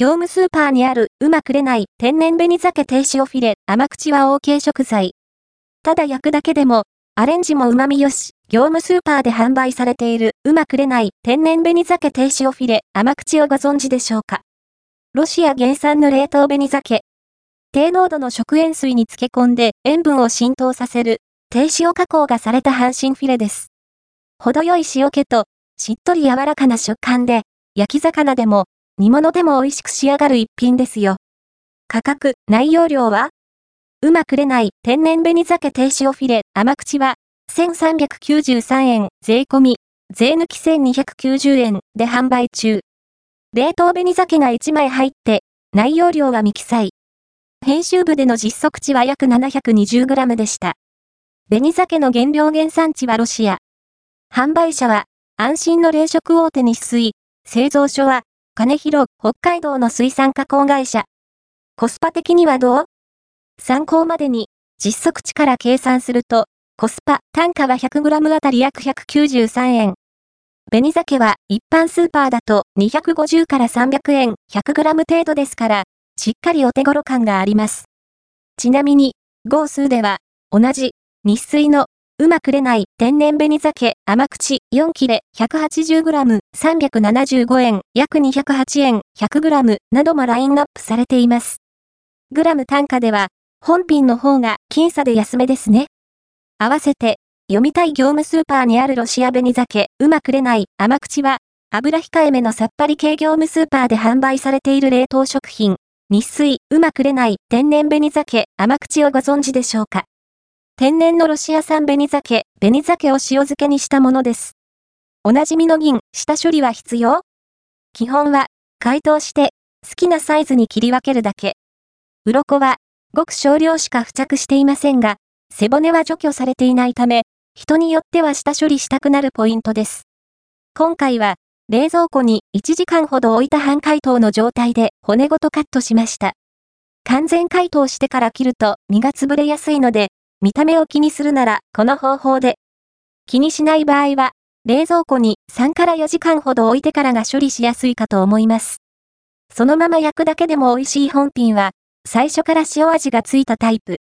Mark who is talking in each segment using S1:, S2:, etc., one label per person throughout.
S1: 業務スーパーにあるうまくれない天然紅鮭低塩フィレ甘口は OK 食材。ただ焼くだけでも、アレンジも旨味よし、業務スーパーで販売されているうまくれない天然紅鮭低塩フィレ甘口をご存知でしょうか？ロシア原産の冷凍紅鮭。低濃度の食塩水に漬け込んで塩分を浸透させる低塩加工がされた半身フィレです。程よい塩気としっとり柔らかな食感で焼き魚でも煮物でも美味しく仕上がる一品ですよ。価格、内容量は？うまくれない天然紅鮭低塩フィレ甘口は？1393円税込み、税抜き1290円で販売中。冷凍紅鮭が1枚入って、内容量は未記載。編集部での実測値は約 720g でした。紅鮭の原料原産地はロシア。販売者は、安心の冷食大手日水。製造所は、金広、北海道の水産加工会社。コスパ的にはどう？参考までに、実測値から計算すると、コスパ、単価は 100g あたり約193円。紅鮭は一般スーパーだと250から300円、100g 程度ですから、しっかりお手頃感があります。ちなみに、号数では、同じ、日水のうまくれない天然紅鮭甘口4切れ 180g 375円約208円 100g などもラインナップされています。グラム単価では本品の方が僅差で安めですね。合わせて読みたい業務スーパーにあるロシア紅鮭うまくれない甘口は油控えめのさっぱり系業務スーパーで販売されている冷凍食品日水うまくれない天然紅鮭甘口をご存知でしょうか？天然のロシア産紅鮭、紅鮭を塩漬けにしたものです。おなじみの銀、下処理は必要？基本は、解凍して、好きなサイズに切り分けるだけ。鱗は、ごく少量しか付着していませんが、背骨は除去されていないため、人によっては下処理したくなるポイントです。今回は、冷蔵庫に1時間ほど置いた半解凍の状態で骨ごとカットしました。完全解凍してから切ると身が潰れやすいので、見た目を気にするなら、この方法で。気にしない場合は、冷蔵庫に3から4時間ほど置いてからが処理しやすいかと思います。そのまま焼くだけでも美味しい本品は、最初から塩味がついたタイプ。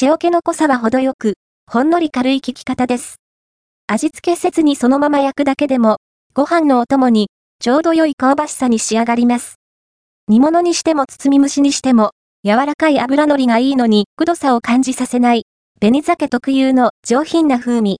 S1: 塩気の濃さは程よく、ほんのり軽い効き方です。味付けせずにそのまま焼くだけでも、ご飯のお供に、ちょうど良い香ばしさに仕上がります。煮物にしても包み蒸しにしても、柔らかい油のりがいいのに、くどさを感じさせない、紅鮭特有の上品な風味。